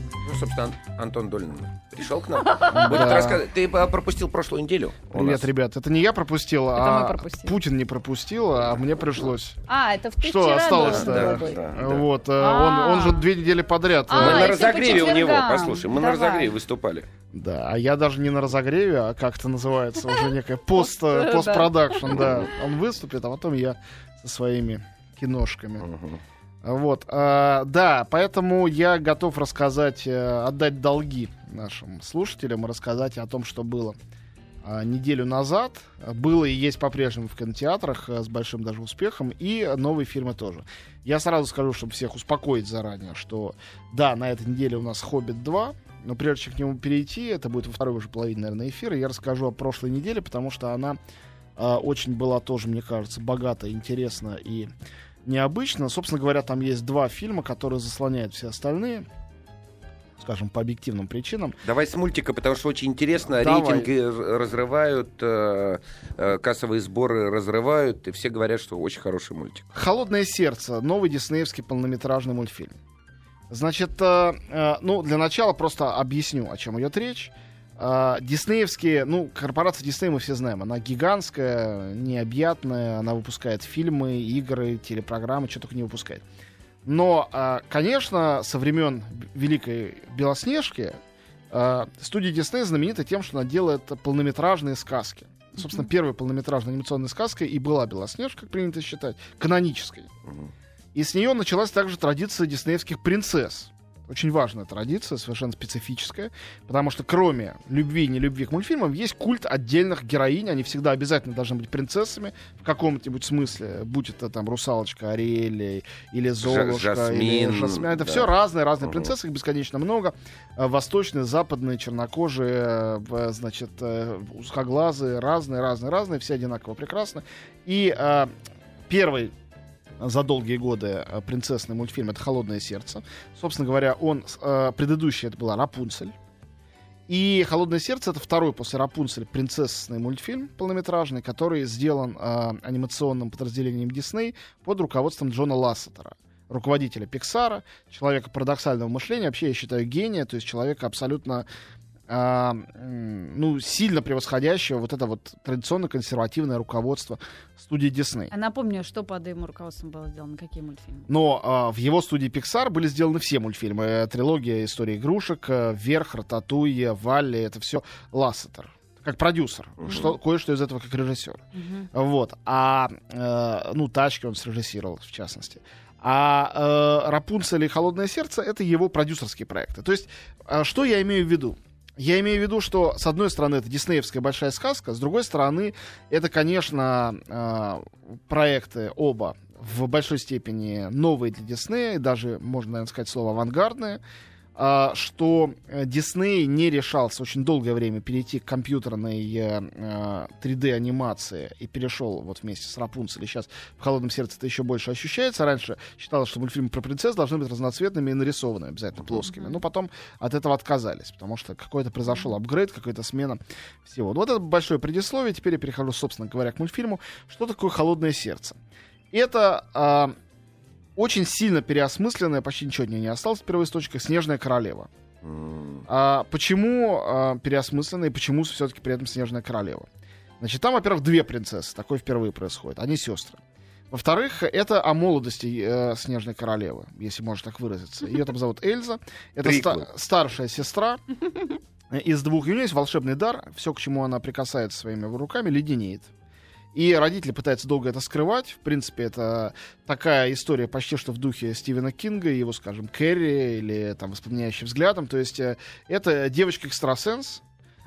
Ну, собственно, Ан- Антон Долин пришел к нам. Будет рассказывать. Ты пропустил прошлую неделю. Привет, нас. ребят. Это не я пропустил, Это а мы пропустили. Путин не пропустил, а мне пришлось. А, это в Что вчера осталось-то? Да, да, да. Вот, э, А. он, он же две недели подряд. А, Мы на разогреве у него, послушай, мы на Давай. разогреве выступали. Да, а я даже не на разогреве, а как это называется, уже некая пост, э, постпродакшн, да. Он выступит, а потом я со своими киношками. Мгм. Вот, а, да, поэтому я готов рассказать, э, отдать долги нашим слушателям рассказать о том, что было а, неделю назад. Было и есть по-прежнему в кинотеатрах э, с большим даже успехом, и новые фильмы тоже. Я сразу скажу, чтобы всех успокоить заранее, что да, на этой неделе у нас «Хоббит 2», но прежде чем к нему перейти, это будет во второй уже половине, наверное, эфира, я расскажу о прошлой неделе, потому что она а, очень была тоже, мне кажется, богата, интересна и необычно. Собственно говоря, там есть два фильма, которые заслоняют все остальные, скажем, по объективным причинам. Давай с мультика, потому что очень интересно. Давай. Рейтинги разрывают, э, э, кассовые сборы разрывают, и все говорят, что очень хороший мультик. «Холодное сердце» — новый диснеевский полнометражный мультфильм. Значит, э, э, ну, для начала просто объясню, о чем идет речь. Э, диснеевские, ну, корпорация Дисней мы все знаем, она гигантская, необъятная, она выпускает фильмы, игры, телепрограммы, что только не выпускает. Но, э, конечно, со времен Великой Белоснежки э, студия Дисней знаменита тем, что она делает полнометражные сказки. Собственно, первая полнометражная анимационная сказка и была Белоснежка, как принято считать, канонической. Мгм. И с нее началась также традиция диснеевских принцесс. Очень важная традиция, совершенно специфическая, потому что кроме любви и нелюбви к мультфильмам, есть культ отдельных героинь, они всегда обязательно должны быть принцессами в каком-нибудь смысле, будь это там русалочка Ариэль или Золушка, или Жасмин, Жасмин. Это да. все разные, разные принцессы, их бесконечно много. Э, Восточные, западные, чернокожие, э, значит, э, узкоглазые, разные, разные, разные, все одинаково прекрасны. И э, первый за долгие годы э, принцессный мультфильм это «Холодное сердце». Собственно говоря, он э, предыдущий это была «Рапунцель». И «Холодное сердце» — это второй после «Рапунцель» принцессный мультфильм полнометражный, который сделан э, анимационным подразделением Дисней под руководством Джона Лассетера руководителя Пиксара, человека парадоксального мышления, вообще я считаю гения, то есть человека абсолютно а, ну, сильно превосходящего вот это вот традиционно консервативное руководство студии Дисней. А напомню, что под его руководством было сделано, какие мультфильмы? Но а, в его студии Pixar были сделаны все мультфильмы. Э, Трилогия «История игрушек», э, «Вверх», «Рататуй», «Валли» — это все Лассетер. Как продюсер. Мгм. Что, кое-что из этого как режиссер. Мгм. Вот. А, э, ну, «Тачки» он срежиссировал, в частности. А э, «Рапунцель» и «Холодное сердце» — это его продюсерские проекты. То есть, э, что я имею в виду? Я имею в виду, что, с одной стороны, это диснеевская большая сказка, с другой стороны, это, конечно, э, проекты оба в большой степени новые для Диснея, даже, можно, наверное, сказать слово авангардные, что э, Дисней не решался очень долгое время перейти к компьютерной э, э, 3D-анимации и перешел вот вместе с Рапунцель. Сейчас в «Холодном сердце» это еще больше ощущается. Раньше считалось, что мультфильмы про принцесс должны быть разноцветными и нарисованными, обязательно плоскими. Но потом от этого отказались, потому что какой-то произошел апгрейд, какая-то смена всего. Вот это большое предисловие. Теперь я перехожу, собственно говоря, к мультфильму. Что такое «Холодное сердце»? Это а, очень сильно переосмысленная, почти ничего от нее не осталось в первоисточниках, «Снежная королева». А почему а, переосмысленная и почему все-таки при этом «Снежная королева»? Значит, там, во-первых, две принцессы. Такое впервые происходит. Они сестры. Во-вторых, это о молодости э, Снежной королевы, если можно так выразиться. Ее там зовут Эльза. Это ста- старшая сестра э, из двух. У нее есть волшебный дар. Все, к чему она прикасается своими руками, леденеет. И родители пытаются долго это скрывать. В принципе, это такая история почти что в духе Стивена Кинга, его, скажем, Кэрри или там «Воспламеняющим взглядом». То есть э, это девочка-экстрасенс.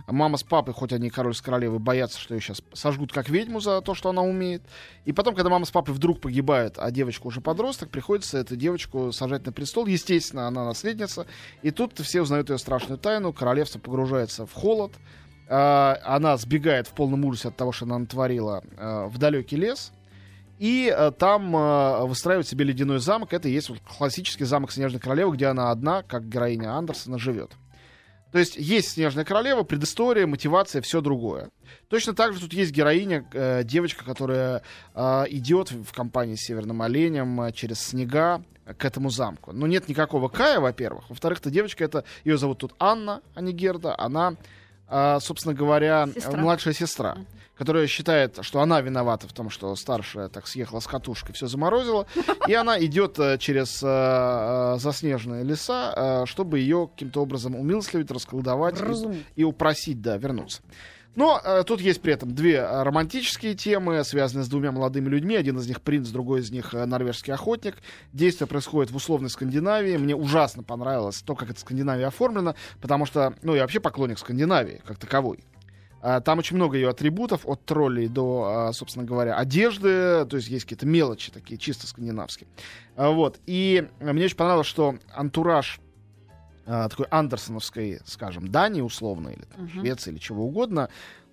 Мама с папой, хоть они король с королевой, боятся, что ее сейчас сожгут как ведьму за то, что она умеет. И потом, когда мама с папой вдруг погибают, а девочка уже подросток, приходится эту девочку сажать на престол. Естественно, она наследница. И тут все узнают ее страшную тайну. Королевство погружается в холод. А, она сбегает в полном ужасе от того, что она натворила а, в далекий лес. И а, там а, выстраивает себе ледяной замок. Это и есть вот классический замок Снежной Королевы, где она одна, как героиня Андерсона, живет. То есть есть «Снежная королева», предыстория, мотивация, все другое. Точно так же тут есть героиня, э, девочка, которая э, идет в компании с Северным Оленем э, через снега к этому замку. Но нет никакого Кая, во-первых. Во-вторых, эта девочка, это ее зовут тут Анна, а не Герда. Она, э, собственно говоря, Сестра. младшая сестра, которая считает, что она виновата в том, что старшая так съехала с катушки, все заморозила. И она идет э, через э, э, заснеженные леса, чтобы ее каким-то образом умилостливить, расколдовать и упросить, да, вернуться. Но э, тут есть при этом две э, романтические темы, связанные с двумя молодыми людьми. Один из них принц, другой из них э, норвежский охотник. Действие происходит в условной Скандинавии. Мне ужасно понравилось то, как это Скандинавия оформлена, потому что, ну, я вообще поклонник Скандинавии как таковой. А, Там очень много ее атрибутов, от троллей до, а, собственно говоря, одежды. То есть есть какие-то мелочи такие, чисто скандинавские. А, Вот. И э, мне очень понравилось, что антураж а, такой андерсоновской, скажем, Дании условно, или там, Мгм. Швеции, или чего угодно.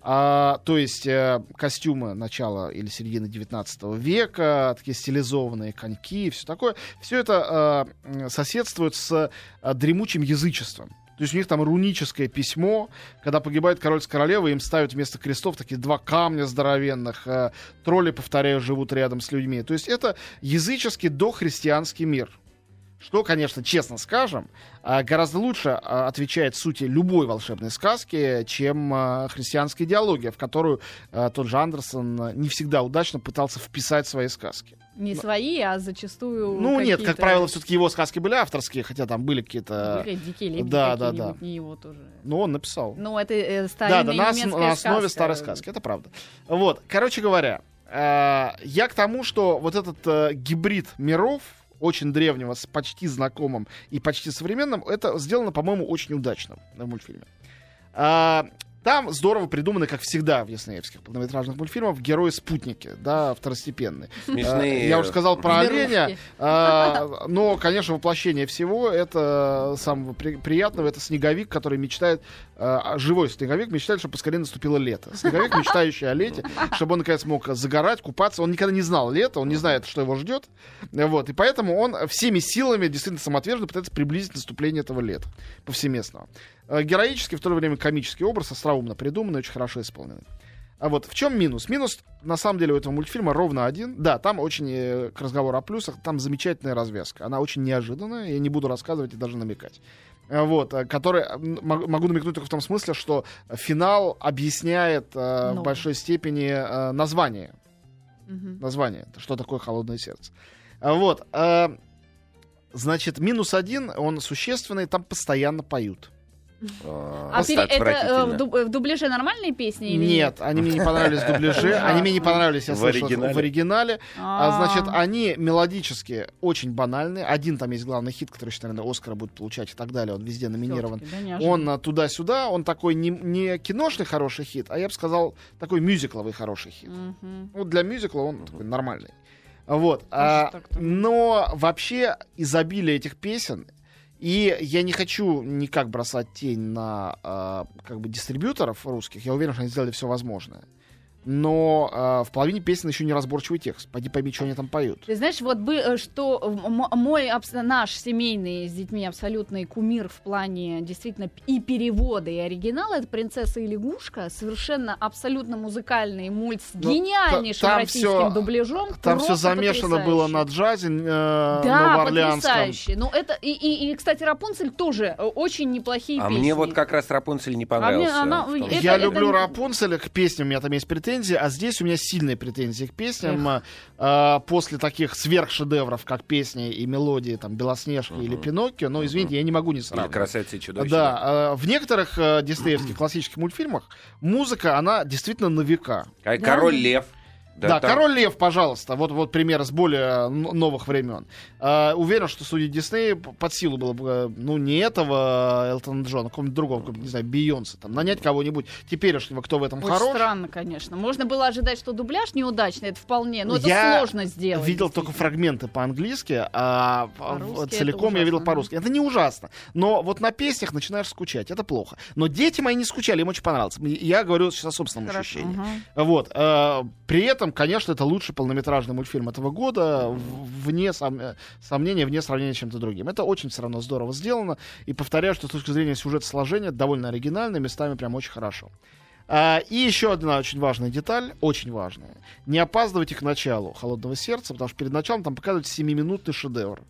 А, то есть э, костюмы начала или середины 19 века, такие стилизованные коньки, все такое. Все это э, соседствует с э, дремучим язычеством. То есть у них там руническое письмо, когда погибает король с королевой, им ставят вместо крестов такие два камня здоровенных, э, тролли, повторяю, живут рядом с людьми. То есть это языческий дохристианский мир. Что, конечно, честно скажем, а, гораздо лучше а, отвечает сути любой волшебной сказки, чем а, христианская идеология, в которую тот же Андерсон не всегда удачно пытался вписать свои сказки. Не свои, а зачастую Ну нет, как правило, все-таки его сказки были авторские, хотя там были какие-то... были дикие лебеди да, да, да. не его тоже. Ну, он написал. Ну, это э, Да, старинная да, на, ос- на основе сказка. старой сказки, это правда. Вот, короче говоря, э, я к тому, что вот этот э, гибрид миров, очень древнего, с почти знакомым и почти современным, это сделано, по-моему, очень удачно в мультфильме. А, Там здорово придуманы, как всегда в диснеевских полнометражных мультфильмах, герои-спутники, да, второстепенные. Смешные. Э, Я уже сказал про оленя, а, но, конечно, воплощение всего это самого при- приятного, это снеговик, который мечтает, а, живой снеговик мечтает, чтобы поскорее наступило лето. Снеговик, мечтающий о лете, чтобы он, наконец, мог загорать, купаться. Он никогда не знал лета, он не знает, что его ждет. Вот, и поэтому он всеми силами, действительно самоотверженно пытается приблизить наступление этого лета повсеместного. Э, Героический, в то же время комический образ, остроумно придуманный, очень хорошо исполненный. А вот в чем минус? Минус, на самом деле, у этого мультфильма ровно один. Да, там очень, э, к разговору о плюсах, там замечательная развязка. Она очень неожиданная, я не буду рассказывать и даже намекать. Э, Вот, который, могу намекнуть только в том смысле, что финал объясняет э, в большой степени э, название. Мгм. Название, что такое холодное сердце. А Вот, э, значит, минус один, он существенный, там постоянно поют. А, А пере- это э, в, дуб- в дубляже нормальные песни или Нет, они мне не понравились в дубляже, они мне не понравились, я слышал, в оригинале. А, А, значит, они мелодически очень банальные. Один там есть главный хит, который наверное, Оскара будет получать и так далее. Он везде номинирован. Он туда-сюда, он такой не, киношный хороший хит, а я бы сказал, такой мюзикловый хороший хит. Вот для мюзикла он такой нормальный. Вот. а, но вообще изобилие этих песен, и я не хочу никак бросать тень на а, как бы дистрибьюторов русских. Я уверен, что они сделали все возможное. Но а, в половине песен еще неразборчивый текст. Пойди пойми, что они там поют. Ты знаешь, вот бы, э, что м- мой наш семейный с детьми абсолютный кумир в плане действительно и перевода, и оригинала, это «Принцесса и лягушка», совершенно абсолютно музыкальный мульт с Ну, гениальнейшим та- там российским всё- дубляжом. Там все замешано было на джазе э, Да, потрясающе. Ну, это, и, и, и, кстати, Рапунцель тоже э, очень неплохие А песни. мне вот как раз Рапунцель не мне понравился. она- в том, это- Я это люблю не- Рапунцеля, к песням у меня там есть претензии, а здесь у меня сильные претензии к песням. А, а, после таких сверхшедевров, как песни и мелодии там Белоснежки или Пиноккио, но, извините, я не могу не Или сравнивать. «Красавица и чудовище». Да, а, в некоторых э, диснеевских классических мультфильмах музыка, она действительно на века. «Король лев». Да, там- Король Лев, пожалуйста, вот, вот пример с более н- новых времен. А, уверен, что судить Дисней п- под силу было бы, э, ну, не этого Элтона Джона, какого-нибудь другого, не знаю, Бейонса, там, нанять кого-нибудь теперешнего, кто в этом Очень хорош. странно, конечно. Можно было ожидать, что дубляж неудачный, это вполне, но это Я сложно сделать. Видел только фрагменты по-английски, а По-русски это целиком я видел по-русски. Это не ужасно. Но вот на песнях начинаешь скучать. Это плохо. Но дети мои не скучали, им очень понравилось. Я говорю сейчас о собственном Хорошо, ощущении. ага. Вот. э, при этом этом, конечно, это лучший полнометражный мультфильм этого года, вне сом- э, сомнения, вне сравнения с чем-то другим. Это очень все равно здорово сделано. И повторяю, что с точки зрения сюжета сложения довольно оригинально, местами прям очень хорошо. А, и еще одна очень важная деталь, очень важная. Не опаздывайте к началу «Холодного сердца», потому что перед началом там показывают 7-минутный шедевр.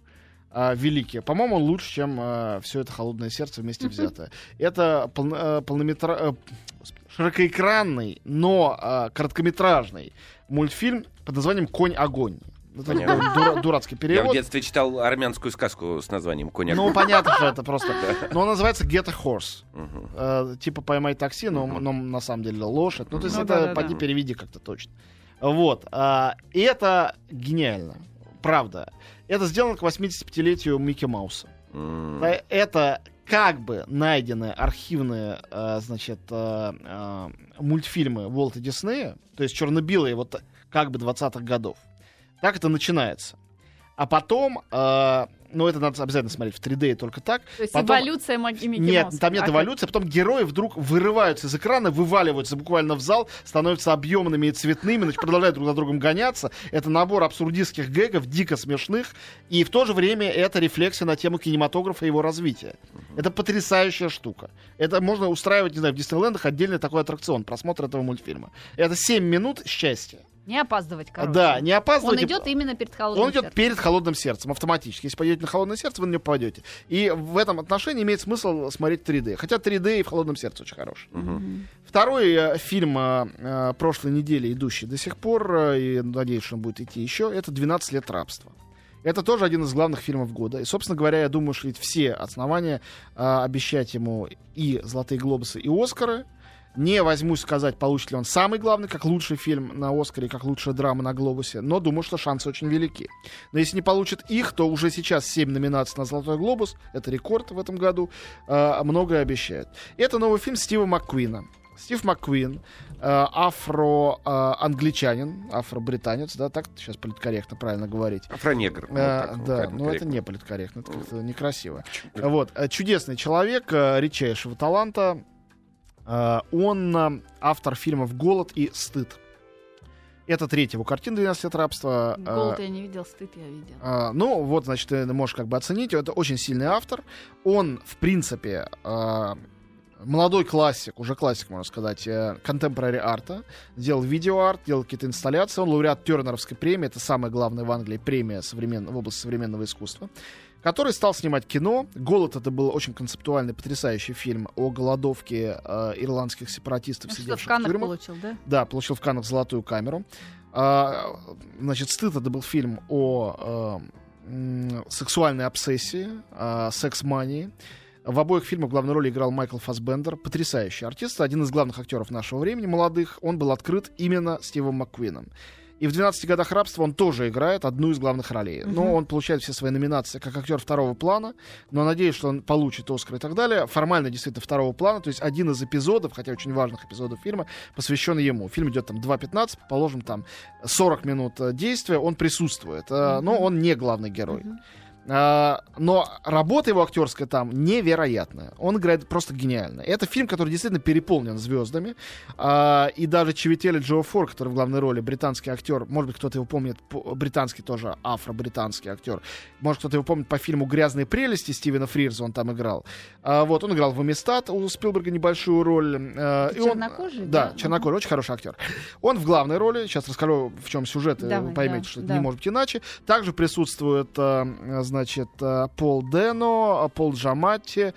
А, великий. По-моему, лучше, чем все это «Холодное сердце» вместе взятое. Это э, полнометра- э, господи, широкоэкранный, но а, короткометражный мультфильм под названием «Конь-огонь». Это дура- дурацкий Я в перевод. детстве читал армянскую сказку с названием «Конь Ну, понятно, что это просто... Но он называется «Get a Horse». Мгм. Э, типа поймай такси, но, Мгм. но на самом деле лошадь. Ну, то есть Ну это да-да-да. поди переведи как-то точно. Вот. а, и это гениально. Правда. Это сделано к 85-летию Микки Мауса. Э, Это как бы найденные архивные, э, значит, э, мультфильмы Уолта Диснея, то есть черно-белые, вот как бы 20-х годов. Так это начинается. А потом, э, ну это надо обязательно смотреть в 3D и только так. То есть Потом- эволюция Микки Нет, Мауса. там нет А эволюции, потом герои вдруг вырываются из экрана, вываливаются буквально в зал, становятся объемными и цветными, значит, продолжают друг за другом гоняться. Это набор абсурдистских гэгов, дико смешных, и в то же время это рефлексия на тему кинематографа и его развития. Это потрясающая штука. Это можно устраивать, не знаю, в Диснейлендах отдельный такой аттракцион, просмотр этого мультфильма. Это 7 минут счастья. Не опаздывать, короче. Да, не Он опаздывайте. идет именно перед холодным Он идет сердцем. перед холодным сердцем, автоматически. Если пойдете на холодное сердце, вы на него попадете. И в этом отношении имеет смысл смотреть 3D. Хотя 3D и в холодном сердце очень хороший. Мгм. Второй э, фильм э, э, прошлой недели, идущий до сих пор, и надеюсь, что он будет идти еще, это «12 лет рабства». Это тоже один из главных фильмов года. И, собственно говоря, я думаю, что ведь все основания э, обещать ему и «Золотые глобусы», и «Оскары». Не возьмусь сказать, получит ли он самый главный, как лучший фильм на «Оскаре», как лучшая драма на «Глобусе», но думаю, что шансы очень велики. Но если не получит их, то уже сейчас 7 номинаций на «Золотой глобус», это рекорд в этом году, э, многое обещает. Это новый фильм Стива МакКуина. Стив МакКуин, э, афро-англичанин, афро-британец, да, так сейчас политкорректно правильно говорить. Афронегр. Вот Э, вот, да, ну это не политкорректно, это как-то некрасиво. Вот, э, чудесный человек, э, редчайшего таланта. Э, Он э, автор фильмов «Голод» и «Стыд». Это третья его картина «12 лет рабства». Э, Голод я не видел, стыд я видел. а, ну, вот, значит, ты можешь как бы оценить. Это очень сильный автор. Он, в принципе, а, молодой классик, уже классик, можно сказать, contemporary арта. Делал видеоарт, делал какие-то инсталляции. Он лауреат Тернеровской премии. Это самая главная в Англии премия современ... в области современного искусства. Который стал снимать кино. «Голод» — это был очень концептуальный, потрясающий фильм о голодовке э, ирландских сепаратистов, Ну, в сидевших в тюрьмах. получил, да? Да, получил в Каннах золотую камеру. А, значит, «Стыд» — это был фильм о э, сексуальной обсессии, о секс-мании. В обоих фильмах главную роль играл Майкл Фасбендер, потрясающий артист, один из главных актеров нашего времени, молодых. Он был открыт именно Стивом МакКуином. И в «12 годах рабства» он тоже играет одну из главных ролей. Но Мгм. он получает все свои номинации как актер второго плана, но надеюсь, что он получит Оскар и так далее. Формально действительно второго плана, то есть один из эпизодов, хотя очень важных эпизодов фильма, посвящен ему. Фильм идет там 2.15, положим там 40 минут э, действия, он присутствует, э, но он не главный герой. Мгм. А, но работа его актерская там невероятная. Он играет просто гениально. Это фильм, который действительно переполнен звездами. А, и даже Чевители Джо Фор, который в главной роли, британский актер, может быть, кто-то его помнит, по- британский тоже, афро-британский актер. Может, кто-то его помнит по фильму «Грязные прелести» Стивена Фрирза, он там играл. А, вот, он играл в «Амистад», у Спилберга небольшую роль. Это и он- чернокожий, Да, да? чернокожий, очень хороший актер. Он в главной роли, сейчас расскажу, в чем сюжет, и Давай, вы поймете, да, что да. не может быть иначе. Также присутствует, э, значит, э, Пол Дено, э, Пол Джаматти,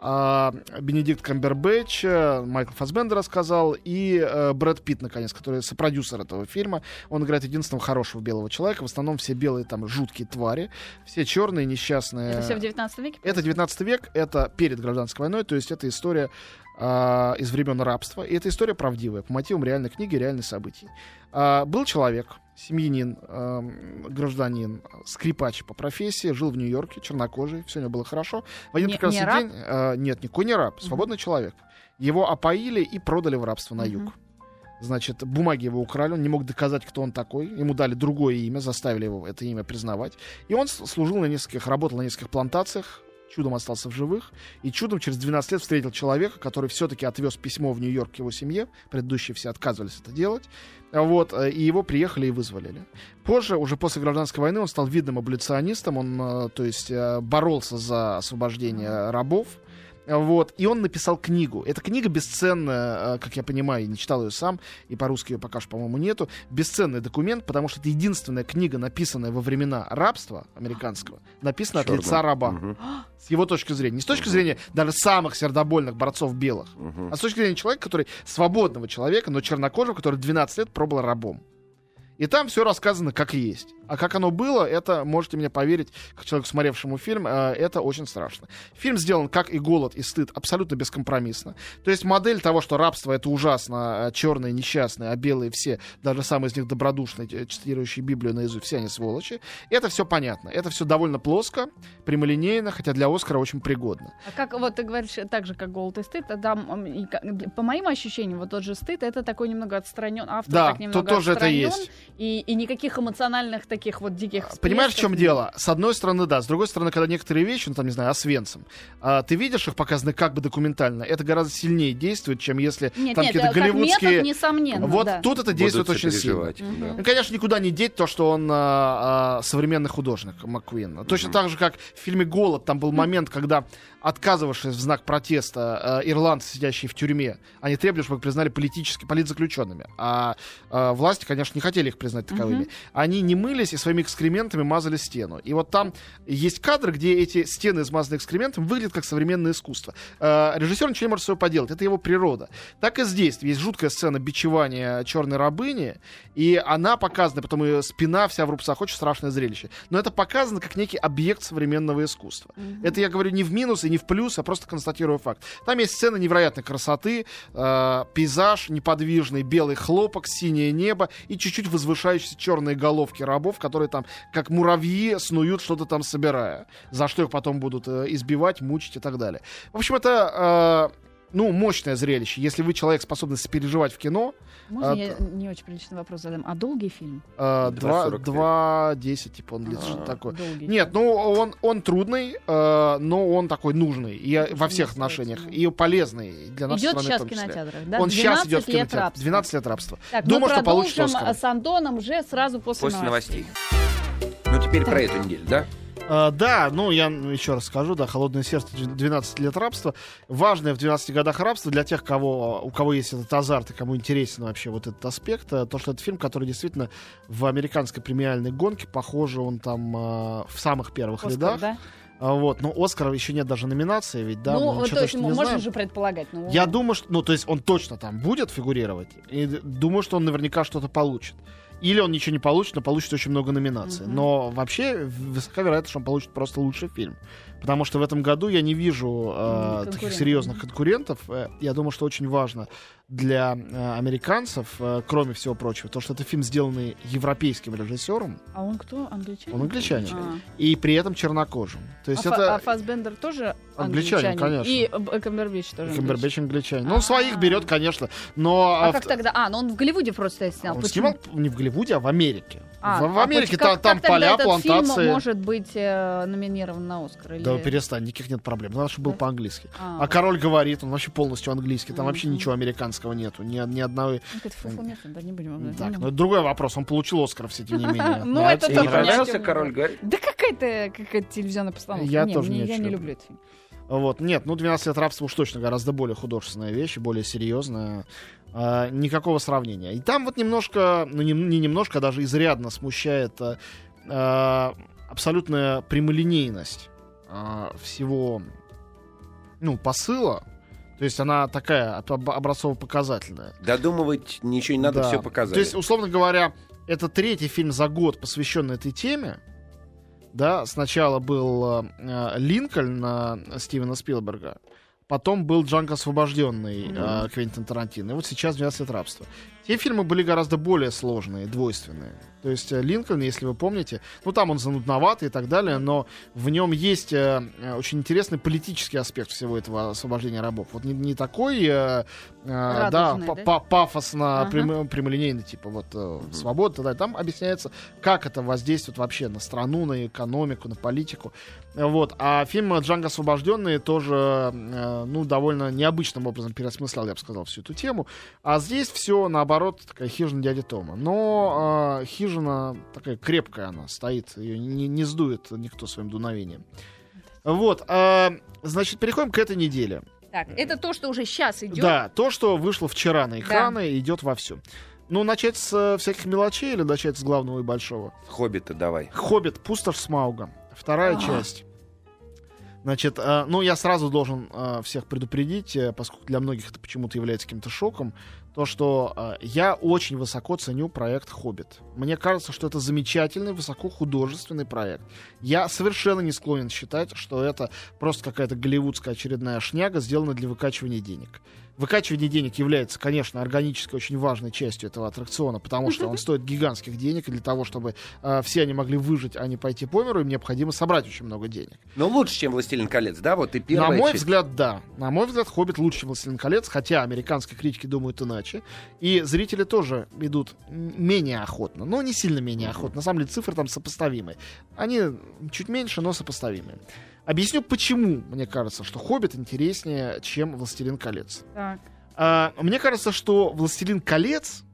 э, Бенедикт Камбербэтч, Майкл Фасбендер рассказал, и э, Брэд Питт, наконец, который сопродюсер этого фильма. Он играет единственного хорошего белого человека. В основном все белые там жуткие твари, все черные, несчастные. Это все в 19 веке? Это 19 век, это перед гражданской войной, то есть это история а, из времен рабства. И эта история правдивая, по мотивам реальной книги, реальных событий. А, был человек, семьянин, ам, гражданин, скрипач по профессии, жил в Нью-Йорке, чернокожий, все у него было хорошо. В один Не- прекрасный не раб? день... а, нет, никакой не раб, свободный человек. Его опоили и продали в рабство на юг. Значит, бумаги его украли, он не мог доказать, кто он такой. Ему дали другое имя, заставили его это имя признавать. И он служил на нескольких, работал на нескольких плантациях чудом остался в живых, и чудом через 12 лет встретил человека, который все-таки отвез письмо в Нью-Йорк его семье, предыдущие все отказывались это делать, вот, э, и его приехали и вызволили. Позже, уже после гражданской войны, он стал видным аболиционистом, он, э, то есть, э, боролся за освобождение рабов, вот, и он написал книгу. Эта книга бесценная, э, как я понимаю, я не читал ее сам, и по-русски ее пока что, по-моему, нету. Бесценный документ, потому что это единственная книга, написанная во времена рабства американского, написана Чёрного. от лица раба. Мгм. С его точки зрения. Не с точки зрения даже самых сердобольных борцов белых, Мгм. а с точки зрения человека, который свободного человека, но чернокожего, который 12 лет пробыл рабом. И там все рассказано как есть. А как оно было, это, можете мне поверить, как человеку, смотревшему фильм, э, это очень страшно. Фильм сделан, как и «Голод», и «Стыд», абсолютно бескомпромиссно. То есть модель того, что рабство — это ужасно, а черные несчастные, а белые все, даже самые из них добродушные, э, цитирующие Библию наизусть, все они сволочи. Это все понятно. Это все довольно плоско, прямолинейно, хотя для Оскара очень пригодно. А как вот ты говоришь, так же, как голод и стыд, а там, по моим ощущениям, вот тот же стыд, это такой немного отстранен, автор Да, так немного тут тоже это отстранен, есть. И, и никаких эмоциональных таких вот диких Понимаешь, в чем всплесков дело? С одной стороны, да. С другой стороны, когда некоторые вещи, ну там, не знаю, Освенцим, а, ты видишь их показаны как бы документально, это гораздо сильнее действует, чем если Нет, там нет, какие-то э, как голливудские... метод, несомненно, вот да. тут это действует Будут очень сильно. да. Ну, конечно, никуда не деть то, что он а, а, современный художник Маккуин. Точно так же, как в фильме «Голод», там был момент, когда, отказывавшись в знак протеста, а, ирландцы, сидящие в тюрьме, они требовали, чтобы их признали политически, политзаключенными. А, а власти, конечно, не хотели их признать таковыми. Они не мылись и своими экскрементами мазали стену. И вот там есть кадры, где эти стены, измазанные экскрементом, выглядят как современное искусство. А, режиссер ничего не может с собой поделать. Это его природа. Так и здесь. Есть жуткая сцена бичевания черной рабыни, и она показана, потом ее спина вся в рубцах. Очень страшное зрелище. Но это показано как некий объект современного искусства. Это я говорю не в минус и не в плюс, а просто констатирую факт. Там есть сцены невероятной красоты, э, пейзаж неподвижный, белый хлопок, синее небо и чуть-чуть возвышающиеся черные головки рабов, которые там как муравьи снуют, что-то там собирая. За что их потом будут э, избивать, мучить и так далее. В общем, это... ну, мощное зрелище. Если вы человек, способный сопереживать в кино, Можно а, я не очень приличный вопрос задам? А долгий фильм? э, 2.45. 2.10, типа, он длится, А, что-то такое. Долгий. Нет, ну он, он трудный, э, но он такой нужный. И э, во всех отношениях. И полезный для нашей Идет страны сейчас в том числе. кинотеатрах, да? Он сейчас идет в 12 лет кинотеатр. рабства. 12 лет рабства. Так, Думаю, что получит продолжим Оскар. а, с Антоном уже сразу после, После новостей. Ну, теперь про эту неделю, да? Э, да, ну я еще раз скажу, да, «Холодное сердце» 12 лет рабства. Важное в 12 годах рабства для тех, кого, у кого есть этот азарт и кому интересен вообще вот этот аспект, э, то, что это фильм, который действительно в американской премиальной гонке, похоже, он там э, в самых первых Оскар, рядах. да? А Вот, но Оскара еще нет даже номинации, ведь, да, ну, мы то есть можно знаем. же предполагать. Ну, Я думаю, что, ну, то есть он точно там будет фигурировать, и думаю, что он наверняка что-то получит. Или он ничего не получит, но получит очень много номинаций. Мгм. Но вообще высока вероятность, что он получит просто лучший фильм. Потому что в этом году я не вижу э, таких серьезных конкурентов. Э, Я думаю, что очень важно для э, американцев, э, кроме всего прочего, то, что это фильм, сделанный европейским режиссером, А он кто? Англичанин? он англичанин, А. и при этом чернокожим. То есть а, это... а Фассбендер тоже Англичанин, конечно. И Камбербич тоже. Камбербэтч англичанин. Ну, своих А. берет, конечно, но... А а, как тогда? А, ну он в Голливуде просто снял. Он снимал не в Голливуде, а в Америке. А, в, в а Америке как- там как тогда поля, этот плантации. фильм может быть э, номинирован на Оскар? Или... Да перестань, никаких нет проблем. Надо, чтобы был Да? по-английски. А, А король говорит, он вообще полностью английский. Там вообще Мгм. ничего американского нету. Ни, ни одной. ну, это фу-фу, нет, да, не будем. Так, ну это другой вопрос. Он получил Оскар, все тем не менее. Ну, это не понравился «Король говорит»? Да какая-то какая телевизионная постановка. Я не, тоже я не люблю. этот фильм. Вот, нет, ну 12 лет рабства уж точно гораздо более художественная вещь, более серьезная. А, никакого сравнения. И там вот немножко, ну не, не немножко, а даже изрядно смущает а, абсолютная прямолинейность а, всего, ну, посыла. То есть она такая об- образцово-показательная. Додумывать ничего не надо, Да. все показали. То есть, условно говоря, это третий фильм за год, посвященный этой теме. Да, сначала был э, Линкольн э, Стивена Спилберга, потом был Джанго освобожденный э, Квентин Тарантино, и вот сейчас 12 лет рабства. Те фильмы были гораздо более сложные, двойственные. То есть э, Линкольн, если вы помните, ну там он занудноватый и так далее, но в нем есть э, э, очень интересный политический аспект всего этого освобождения рабов. Вот не, не такой, э, э, да, Радужный, па- да? па- пафосно Ага. прям- прямолинейный, типа вот э, свобода, далее. Там объясняется, как это воздействует вообще на страну, на экономику, на политику. Вот. А фильм «Джанго освобожденный» тоже, э, ну, довольно необычным образом переосмыслял, я бы сказал, всю эту тему. А здесь все, наоборот, такая хижина дяди Тома. Но э, хижина такая крепкая она стоит, ее не, не сдует никто своим дуновением. Вот. э, значит, переходим к этой неделе. Так, это то, что уже сейчас идет. Да, то, что вышло вчера на экраны, идет вовсю. Ну, начать с э, всяких мелочей или начать с главного и большого? Хоббита давай. Хоббит, пустошь Смауга. Вторая А. часть. Значит, э, ну, я сразу должен э, всех предупредить, э, поскольку для многих это почему-то является каким-то шоком, то, что я очень высоко ценю проект «Хоббит». Мне кажется, что это замечательный, высокохудожественный проект. Я совершенно не склонен считать, что это просто какая-то голливудская очередная шняга, сделанная для выкачивания денег. Выкачивание денег является, конечно, органической очень важной частью этого аттракциона, потому что он стоит гигантских денег, и для того, чтобы э, все они могли выжить, а не пойти по миру, им необходимо собрать очень много денег. Но лучше, чем «Властелин колец», да? Вот и первая На мой часть. взгляд, да. На мой взгляд, «Хоббит» лучше, чем «Властелин колец», хотя американские критики думают иначе. И зрители тоже идут менее охотно, но не сильно менее охотно. На самом деле цифры там сопоставимые. Они чуть меньше, но сопоставимые. Объясню, почему мне кажется, что «Хоббит» интереснее, чем «Властелин колец». Так. А, мне кажется, что «Властелин колец»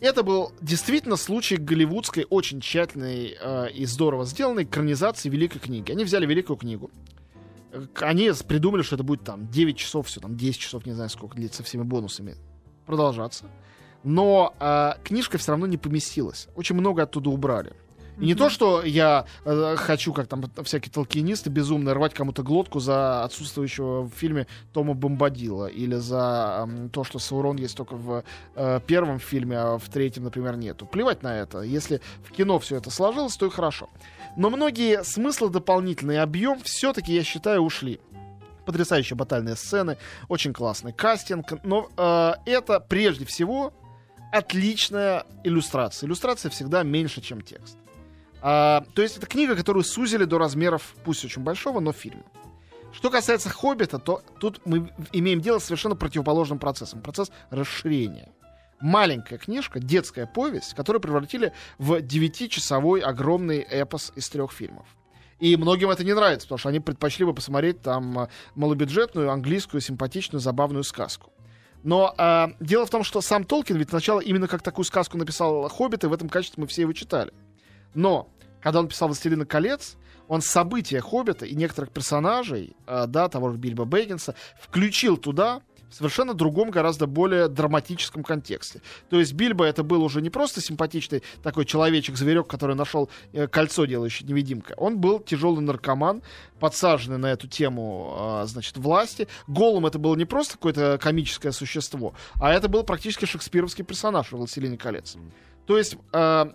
это был действительно случай голливудской, очень тщательной э, и здорово сделанной экранизации великой книги. Они взяли великую книгу. Они придумали, что это будет там 9 часов, все там 10 часов, не знаю сколько длится, всеми бонусами продолжаться. Но э, книжка все равно не поместилась. Очень много оттуда убрали. И не то, что я э, хочу, как там всякие толкинисты безумно рвать кому-то глотку за отсутствующего в фильме Тома Бомбадила или за м, то, что Саурон есть только в э, первом фильме, а в третьем, например, нету. Плевать на это. Если в кино все это сложилось, то и хорошо. Но многие смыслы дополнительный объем все-таки, я считаю, ушли. Потрясающие батальные сцены, очень классный кастинг, но э, это прежде всего отличная иллюстрация. Иллюстрация всегда меньше, чем текст. А, то есть это книга, которую сузили до размеров, пусть очень большого, но фильма. Что касается «Хоббита», то тут мы имеем дело с совершенно противоположным процессом. Процесс расширения. Маленькая книжка, детская повесть, которую превратили в девятичасовой огромный эпос из трех фильмов. И многим это не нравится, потому что они предпочли бы посмотреть там э, малобюджетную, английскую, симпатичную, забавную сказку. Но э, дело в том, что сам Толкин ведь сначала именно как такую сказку написал «Хоббит», и в этом качестве мы все его читали. Но, когда он писал «Властелина колец», он события «Хоббита» и некоторых персонажей, э, да, того же Бильбо Бэггинса, включил туда в совершенно другом, гораздо более драматическом контексте. То есть Бильбо это был уже не просто симпатичный такой человечек-зверек, который нашел э, кольцо, делающее невидимкой. Он был тяжелый наркоман, подсаженный на эту тему, э, значит, власти. Голум это было не просто какое-то комическое существо, а это был практически шекспировский персонаж в «Властелине колец». То есть э,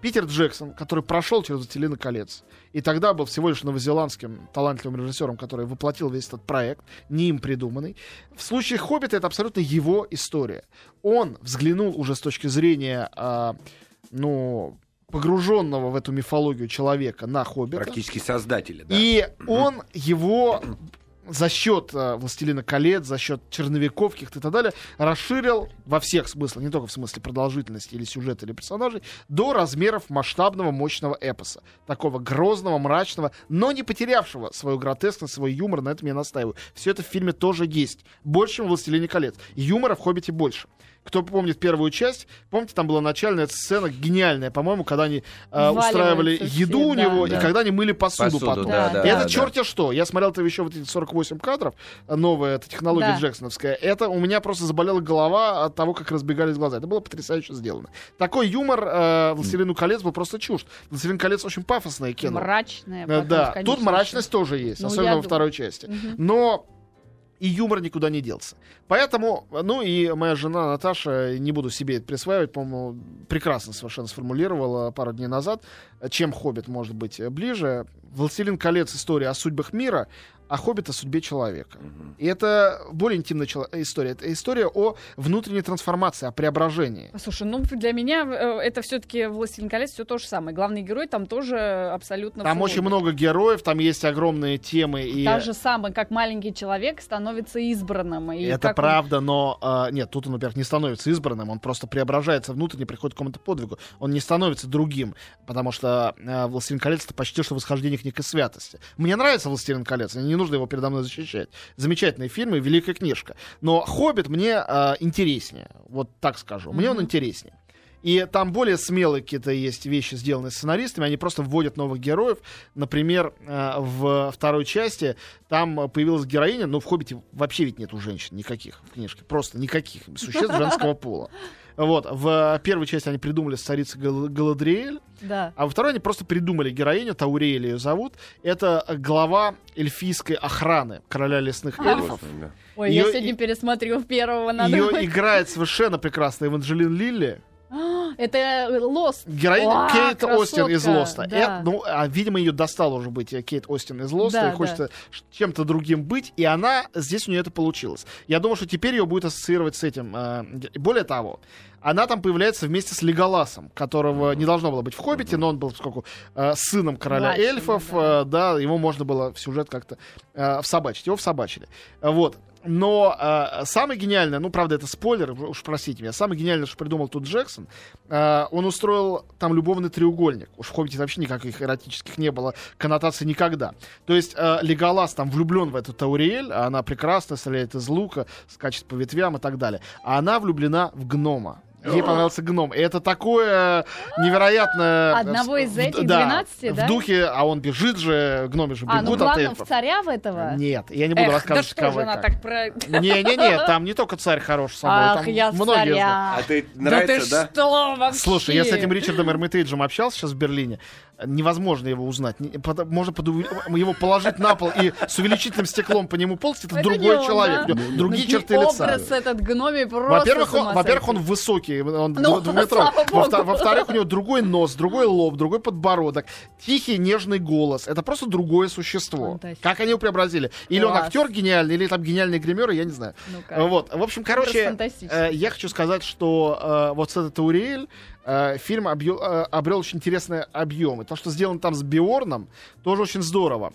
Питер Джексон, который прошел через «Властелина колец», и тогда был всего лишь новозеландским талантливым режиссером, который воплотил весь этот проект, не им придуманный. В случае «Хоббита» это абсолютно его история. Он взглянул уже с точки зрения, а, ну, погруженного в эту мифологию человека на «Хоббита». Практически создатели, да. И он его за счет э, «Властелина колец», за счет черновиков каких-то и так далее, расширил во всех смыслах, не только в смысле продолжительности или сюжета, или персонажей, до размеров масштабного, мощного эпоса. Такого грозного, мрачного, но не потерявшего свою гротескность, свой юмор, на этом я настаиваю. Все это в фильме тоже есть. Больше, чем в «Властелине колец». Юмора в «Хоббите» больше. Кто помнит первую часть, помните, там была начальная сцена гениальная, по-моему, когда они э, устраивали еду все, у него, да. и когда они мыли посуду, Посуду, потом. да, Да, да. И это да, черти что. Я смотрел это еще вот эти 48 кадров, новая эта технология Да. Джексоновская. Это у меня просто заболела голова от того, как разбегались глаза. Это было потрясающе сделано. Такой юмор э, «Властелину колец» был просто чушь. «Властелин колец» очень пафосное кино. Мрачная. Э, потом, да, конечно, тут мрачность тоже есть, Ну, особенно во думаю. второй части. Мгм. Но и юмор никуда не делся. Поэтому, ну и моя жена Наташа, не буду себе это присваивать, по-моему, прекрасно совершенно сформулировала пару дней назад, чем «Хоббит» может быть ближе. «Властелин колец. История о судьбах мира» а «Хоббит» о судьбе человека. Мгм. И это более интимная чело- история. Это история о внутренней трансформации, о преображении. Слушай, ну для меня э, это все-таки «Властелин колец» все то же самое. Главный герой там тоже абсолютно... Там очень много героев, там есть огромные темы. И... Так же самое, как маленький человек становится избранным. И это как он- правда, но а, нет, тут он, во-первых, не становится избранным, он просто преображается внутренне, приходит к какому-то подвигу. Он не становится другим, потому что а, «Властелин колец» — это почти что восхождение к некой святости. Мне нравится «Властелин колец», не нужно его передо мной защищать. Замечательные фильмы, великая книжка. Но «Хоббит» мне а, интереснее, вот так скажу. Мне он Мгм. интереснее. И там более смелые какие-то есть вещи, сделанные сценаристами. Они просто вводят новых героев. Например, э, в второй части там э, появилась героиня, но в «Хоббите» вообще ведь нету женщин никаких в книжке. Просто никаких существ женского пола. Вот. В первой части они придумали с царицей Гал- Галадриэль, Да. а во второй они просто придумали героиню, Таурель ее зовут. Это глава эльфийской охраны короля лесных эльфов. Классно, да. Ой, Её я сегодня и- пересмотрю первого, надо Ее будет. играет совершенно прекрасно Эванджелин Лилли. А, Это Лост. Героиня О, Кейт Остин из красотка, Лоста. да. Это, ну, а, видимо, ее достало уже быть э, Кейт Остин из Лоста, Да, и хочется ш- чем-то другим быть, и она, здесь у нее это получилось. Я думаю, что теперь ее будет ассоциировать с этим. э, Более того, она там появляется вместе с Леголасом, которого не должно было быть в «Хоббите», но он был, поскольку э, сыном короля Младшим, эльфов, да. э, да, его можно было в сюжет как-то э, всобачить. Его всобачили. Вот. Но э, самое гениальное, ну, правда, это спойлер, уж простите меня, самое гениальное, что придумал тут Джексон, э, он устроил там любовный треугольник. Уж в «Хоббите» вообще никаких эротических не было коннотаций никогда. То есть э, Леголас там влюблен в эту Тауриэль, а она прекрасно стреляет из лука, скачет по ветвям и так далее. А она влюблена в гнома. Ей понравился гном. И это такое невероятное... Одного из в- этих да, 12, да? В духе, а он бежит же, гноми же А, ну бегут от эльфов. царя в этого? Нет, я не буду Эх, да рассказывать, что кого как. так про... Не-не-не, там не только царь хорош собой, Ах, там я многие царя. А ты Да нравится, ты да? что вообще? Слушай, я с этим Ричардом Эрмитейджем общался сейчас в Берлине. Невозможно его узнать. Можно под его положить на пол и с увеличительным стеклом по нему ползти. Это, Это другой он, человек. да? у него Другие Ну, черты лица. Образ этот гноми просто Во-первых, он, во-первых, он высокий, он Ну, двухметровый. слава Во-втор- богу. Во-вторых, у него другой нос, другой лоб, другой подбородок, тихий нежный голос. Это просто другое существо. Фантастика. Как они его преобразили? Или он Класс. актер гениальный, или там гениальные гримеры, я не знаю. Ну-ка. Вот. В общем, короче, э, я хочу сказать, что э, вот с этой Тауриэль э, фильм объё- э, обрел очень интересный объем. И то, что сделано там с Биорном, тоже очень здорово.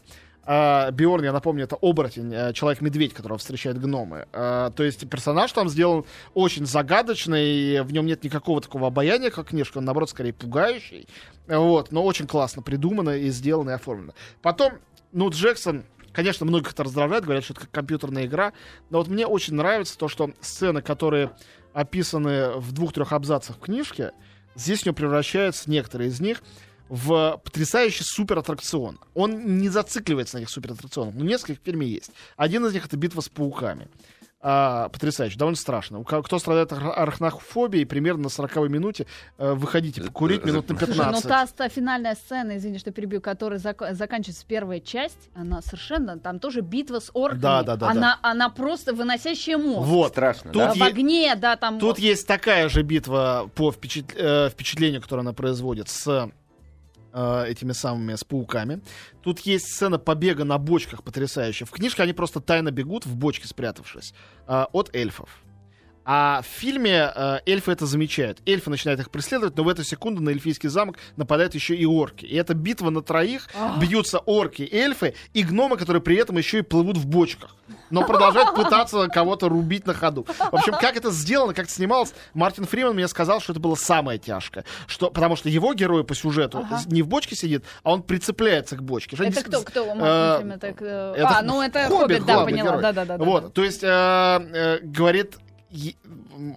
А, Биорн, я напомню, это оборотень, э, человек-медведь, которого встречают гномы. То есть персонаж там сделан очень загадочный, в нем нет никакого такого обаяния, как книжка, он, наоборот, скорее пугающий. Вот, но очень классно придумано и сделано, и оформлено. Потом, ну, Джексон, конечно, многих это раздражает, говорят, что это как компьютерная игра, но вот мне очень нравится то, что сцены, которые описаны в двух-трех абзацах в книжке, здесь у него превращаются, некоторые из них, в потрясающий супер-аттракцион. Он не зацикливается на этих супер-аттракционах, но несколько в фильме есть. Один из них — это «Битва с пауками». А, потрясающе, довольно страшно. Кто страдает ар- арахнофобией, примерно на 40 минуте э, выходите покурить минут на Слушай, ну 15. та, та финальная сцена, извини, что перебью, которая зак- заканчивается первая часть, она совершенно, там тоже битва с орками. Да, да, да, Она, она просто выносящая мозг. Вот. Страшно, Тут да? в огне, да, там... Тут есть такая же битва по впечат- э, впечатлению, которое она производит с э, этими самыми, с пауками. Тут есть сцена побега на бочках потрясающая. В книжке они просто тайно бегут в бочке, спрятавшись, э, от эльфов. А в фильме э, эльфы это замечают. Эльфы начинают их преследовать, но в эту секунду на эльфийский замок нападают еще и орки. И это битва на троих. Ах. Бьются орки, эльфы и гномы, которые при этом еще и плывут в бочках. Но продолжают пытаться кого-то рубить на ходу. В общем, как это сделано, как это снималось, Мартин Фриман мне сказал, что это было самое тяжкое. Что, потому что его герой по сюжету Ага. не в бочке сидит, а он прицепляется к бочке. Что Это кто, кто? э, Мартин Фримен, так, э, это а, ну это Хоббит, Хоббит, да, поняла. Да, да, да, вот, то есть, э, говорит,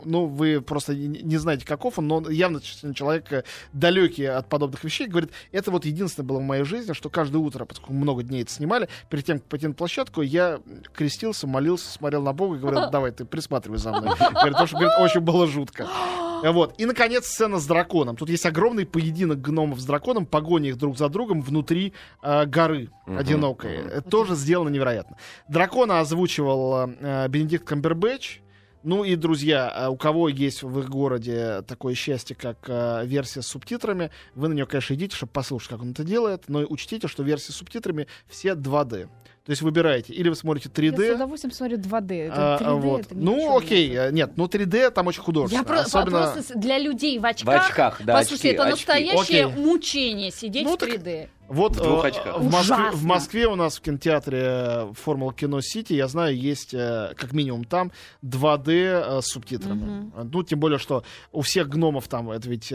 ну, вы просто не, знаете, каков он, но он явно человек э, далекий от подобных вещей. Говорит, это вот единственное было в моей жизни, что каждое утро, поскольку много дней это снимали, перед тем, как пойти на площадку, я крестился, молился, смотрел на Бога и говорил, давай, ты присматривай за мной. Говорит, потому что, говорит, очень было жутко. Вот. И, наконец, сцена с драконом. Тут есть огромный поединок гномов с драконом, погоня их друг за другом внутри э, горы Мгм, одинокой. Это тоже сделано невероятно. Дракона озвучивал э, Бенедикт Камбербэтч. Ну и, друзья, э, у кого есть в их городе такое счастье, как э, версия с субтитрами, вы на нее, конечно, идите, чтобы послушать, как он это делает, но и учтите, что версии с субтитрами все 2D. То есть выбираете, или вы смотрите Я с 3D, удовольствием смотрю 2D. Это а, 3D, вот. это Ну, окей, нет. э, нет, ну 3D там очень художественно. Я про- особенно... просто для людей в очках. В очках, да, Послушайте, очки, это очки. настоящее Окей. мучение сидеть Ну, в так 3D. Вот В двух э, очках. В, Москве, в. Москве у нас в кинотеатре э, Формула Кино Сити, я знаю, есть э, как минимум там 2D э, с субтитрами. Э, Ну, тем более, что у всех гномов там, это ведь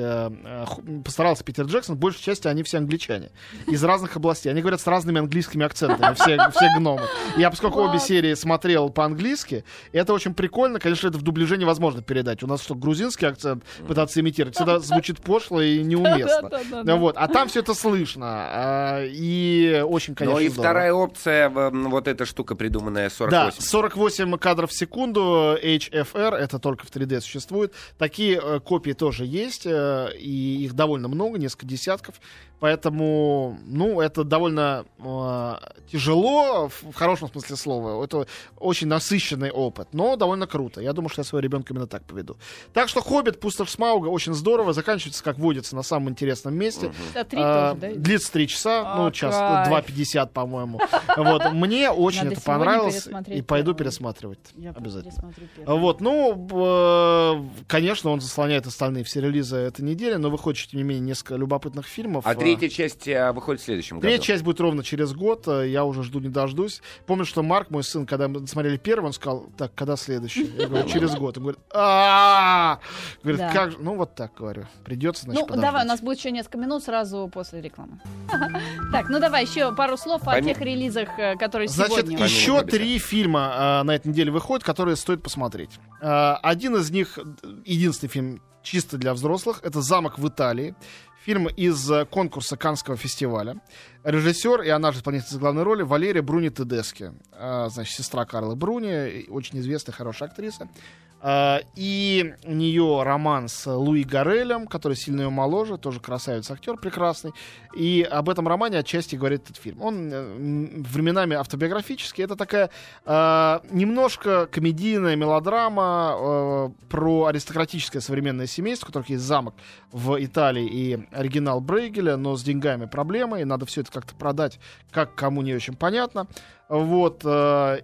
постарался Питер Джексон, большей части они все англичане. Из разных областей. Они говорят с разными английскими акцентами, все, все гномы. Я, поскольку обе серии смотрел по-английски, это очень прикольно. Конечно, это в дубляже невозможно передать. У нас что, грузинский акцент пытаться имитировать, всегда звучит пошло и неуместно. Вот. А там все это слышно. А, И очень, конечно, Ну и здорово. вторая опция, вот эта штука, придуманная Да, 48. 48 кадров в секунду, HFR, это только в 3D существует. Такие э, копии тоже есть, э, и их довольно много, несколько десятков. Поэтому, ну, это довольно э, тяжело, в, в хорошем смысле слова. Это очень насыщенный опыт, но довольно круто. Я думаю, что я своего ребенка именно так поведу. Так что «Хоббит. Пустошь Смауга» очень здорово, заканчивается, как водится, на самом интересном месте. Три А, тоже, да? Длится три часа, ну, А, час, кайф. 2.50, по-моему. Вот, мне очень это понравилось, и пойду первый. пересматривать. Обязательно. Вот, ну, э, конечно, он заслоняет остальные все релизы этой недели, но выходит, тем не менее, несколько любопытных фильмов. А Э, третья часть э, выходит в следующем году. Третья часть будет ровно через год, э, я уже жду не дождусь. Помню, что Марк, мой сын, когда мы смотрели первый, он сказал, так, когда следующий? Я говорю, через год. Он говорит, а Говорит, как же? Ну, вот так говорю. Придется, значит, Ну, давай, у нас будет еще несколько минут сразу после рекламы. Так, ну давай еще пару слов о тех релизах, э, которые Значит, сегодня. Помимо еще три фильма на этой неделе выходят, которые стоит посмотреть. Один из них, единственный фильм чисто для взрослых, это «Замок в Италии». Фильм из э, конкурса Канского фестиваля. Режиссер, и она же исполнительница главной роли, Валерия Бруни Тедески. Э, значит, сестра Карлы Бруни, очень известная, хорошая актриса. Э, И у нее роман с Луи Гарелем, который сильно ее моложе, тоже красавец актер прекрасный. И об этом романе отчасти говорит этот фильм. Он э, временами автобиографический. Это такая э, немножко комедийная мелодрама э, про аристократическое современное семейство, у которых есть замок в Италии и оригинал Брейгеля, но с деньгами проблемы, и надо все это как-то продать, как кому не очень понятно. Вот. э,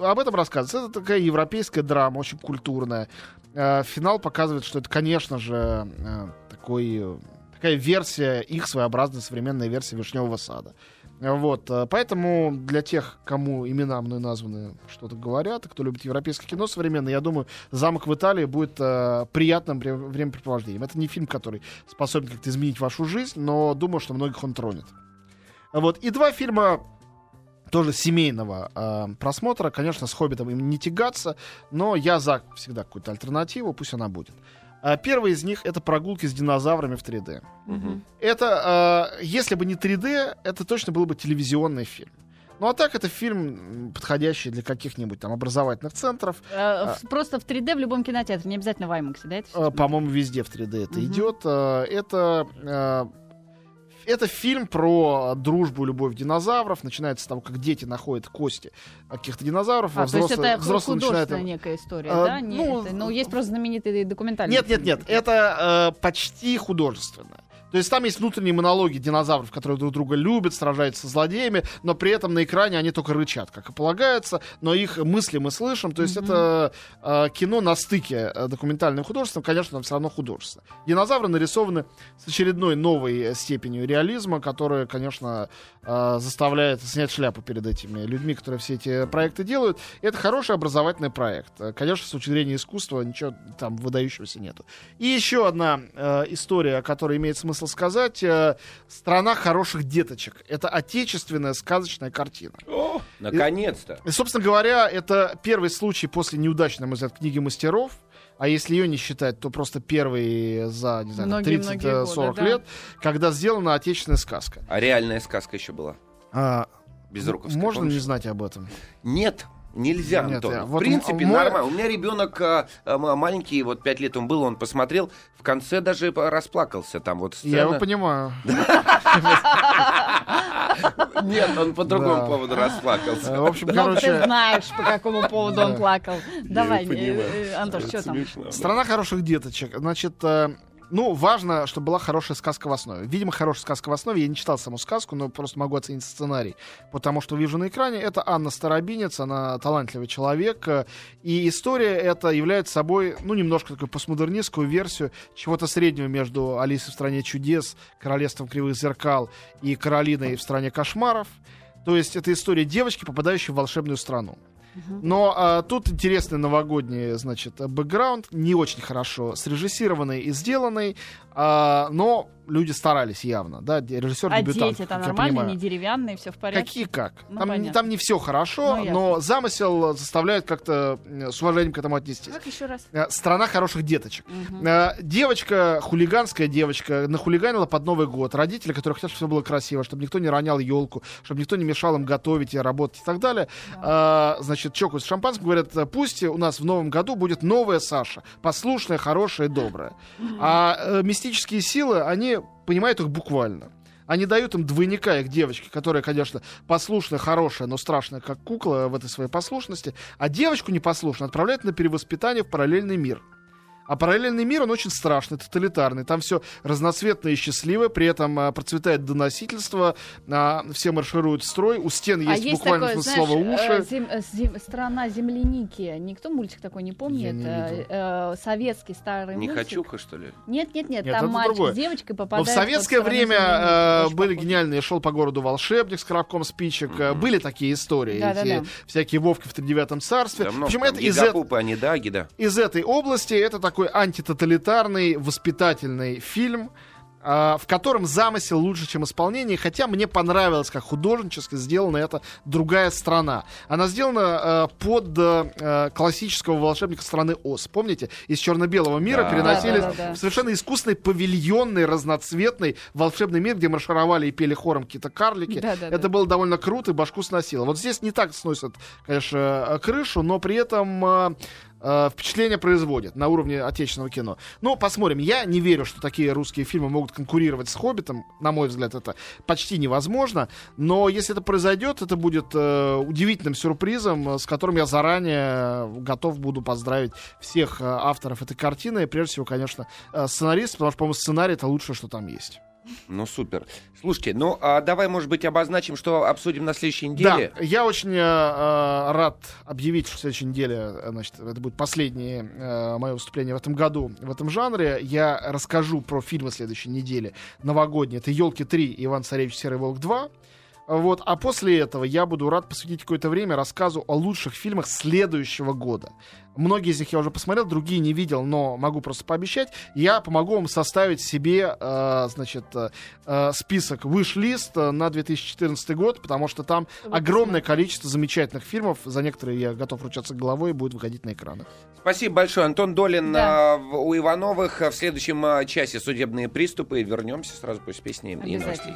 об этом рассказывается. Это такая европейская драма, очень культурная. Э, Финал показывает, что это, конечно же, э, такой, э, такая версия, их своеобразная современная версия «Вишневого сада». Вот, поэтому для тех, кому имена мной названы, что-то говорят, кто любит европейское кино современное, я думаю, «Замок в Италии» будет э, приятным вре- времяпрепровождением. Это не фильм, который способен как-то изменить вашу жизнь, но думаю, что многих он тронет. Вот, и два фильма тоже семейного э, просмотра. Конечно, с «Хоббитом» им не тягаться, но я за всегда какую-то альтернативу, пусть она будет. А Первый из них — это прогулки с динозаврами в 3D. Мгм. Это, э, если бы не 3D, это точно был бы телевизионный фильм. Ну а так это фильм, подходящий для каких-нибудь там образовательных центров. Э, в- Просто в 3D в любом кинотеатре, не обязательно в IMAX, да? это? По-моему, везде в 3D это Мгм. идет. Это это фильм про дружбу, любовь динозавров. Начинается с того, как дети находят кости каких-то динозавров. А, а то есть взрослые, это взрослые начинают некая история, А, да? Не, ну, это- ну, есть просто знаменитый документальный Нет, нет, фильм. нет, это э, почти художественно. То есть там есть внутренние монологи динозавров, которые друг друга любят, сражаются с злодеями, но при этом на экране они только рычат, как и полагается, но их мысли мы слышим. То есть Мгм. это э, кино на стыке э, документальным и художественным, конечно, но все равно художественно. Динозавры нарисованы с очередной новой э, степенью реализма, которая, конечно, э, заставляет снять шляпу перед этими людьми, которые все эти проекты делают. И это хороший образовательный проект. Э, Конечно, с точки зрения искусства ничего там выдающегося нету. И еще одна э, история, о которой имеет смысл сказать. э, «Страна хороших деточек». Это отечественная сказочная картина. О, наконец-то. И, собственно говоря, это первый случай после неудачной, на мой взгляд, книги мастеров. А если ее не считать, то просто первый за, не знаю, Многие-многие 30-40 годы, да. лет, когда сделана отечественная сказка. А реальная сказка еще была. А, Безруковская. можно помнишь? не знать об этом? Нет, нельзя, Нет, Антон. я- В вот принципе, мой- нормально. У меня ребенок а, а, маленький, вот пять лет он был, он посмотрел, в конце даже расплакался. Там вот Я его сцена. понимаю. Нет, он по другому поводу расплакался. В общем, Ну, ты короче, знаешь, по какому поводу он плакал. Давай, э, э, Антош, что там? Страна хороших деточек. Значит, э, Ну, важно, чтобы была хорошая сказка в основе. Видимо, хорошая сказка в основе. Я не читал саму сказку, но просто могу оценить сценарий. Потому что вижу на экране, это Анна Старобинец, она талантливый человек. И история эта является собой, ну, немножко такую постмодернистскую версию чего-то среднего между Алисой в стране чудес, Королевством кривых зеркал и Каролиной в стране кошмаров. То есть это история девочки, попадающей в волшебную страну. Но а, тут интересный новогодний, значит, бэкграунд, не очень хорошо срежиссированный и сделанный, а, но люди старались явно, да, режиссер А дебютант, как я нормально, понимаю. не деревянные, все в порядке. Какие как? Ну, там, понятно. там не все хорошо, Ну, ясно. но замысел заставляет как-то э, с уважением к этому отнестись. Как еще раз? Э, Страна хороших деточек. Э, Девочка, хулиганская девочка, нахулиганила под Новый год. Родители, которые хотят, чтобы все было красиво, чтобы никто не ронял елку, чтобы никто не мешал им готовить и работать и так далее. Э, Значит, чокают с шампанским, говорят, «Э, пусть у нас в новом году будет новая Саша. Послушная, хорошая добрая. А мистические силы, они понимают их буквально. Они дают им двойника, их девочки, которая, конечно, послушная, хорошая, но страшная, как кукла в этой своей послушности. А девочку непослушную отправляют на перевоспитание в параллельный мир. А параллельный мир, он очень страшный, тоталитарный. Там все разноцветное и счастливое, при этом а, процветает доносительство, а, все маршируют в строй, у стен а есть, есть буквально такое, знаешь, э, уши. зем- э, зем- страна земляники. Никто мультик такой не помнит. не Э, советский старый Не мультик. хочуха, что ли? Нет, нет, нет, Нет, там мальчик другое. с девочкой Но попадает в советское время земляники. э, были похоже. гениальные «Шел по городу волшебник» с коробком спичек. Мгм. Были такие истории. Да-да-да. эти всякие Вовки в тридевятом царстве. Да, много Причем там это из, Гигапупы, Анидаги, да. из этой области это такой антитоталитарный, воспитательный фильм, а, в котором замысел лучше, чем исполнение, хотя мне понравилось, как художнически сделана эта другая страна. Она сделана э, под э, классического волшебника страны Оз. Помните? Из черно-белого мира Да. переносились Да-да-да-да. в совершенно искусственный, павильонный, разноцветный волшебный мир, где маршировали и пели хором какие-то карлики. Да-да-да. Это было довольно круто, и башку сносило. Вот здесь не так сносят, конечно, э, крышу, но при этом э, э, впечатление производит на уровне отечественного кино. Ну, посмотрим. Я не верю, что такие русские фильмы могут конкурировать с «Хоббитом». На мой взгляд, это почти невозможно. Но если это произойдет, это будет э, удивительным сюрпризом, э, с которым я заранее готов буду поздравить всех э, авторов этой картины. И прежде всего, конечно, э, сценарист, потому что, по-моему, сценарий — это лучшее, что там есть. Ну, супер. Слушайте, ну, а давай, может быть, обозначим, что обсудим на следующей неделе. Да, я очень э, э, рад объявить, что в следующей неделе, э, значит, это будет последнее э, мое выступление в этом году в этом жанре. Я расскажу про фильмы следующей недели новогодние. Это «Елки 3» и «Иван Царевич Серый Волк 2». Вот, а после этого я буду рад посвятить какое-то время рассказу о лучших фильмах следующего года. Многие из них я уже посмотрел, другие не видел, но могу просто пообещать. Я помогу вам составить себе, э, значит, э, э, список выш-лист э, на 2014 год, потому что там огромное количество замечательных фильмов. За некоторые я готов ручаться головой и будет выходить на экраны. Спасибо большое. Антон Долин Да. в- у Ивановых. В следующем часе судебные приступы. Вернемся сразу после песни и новостей.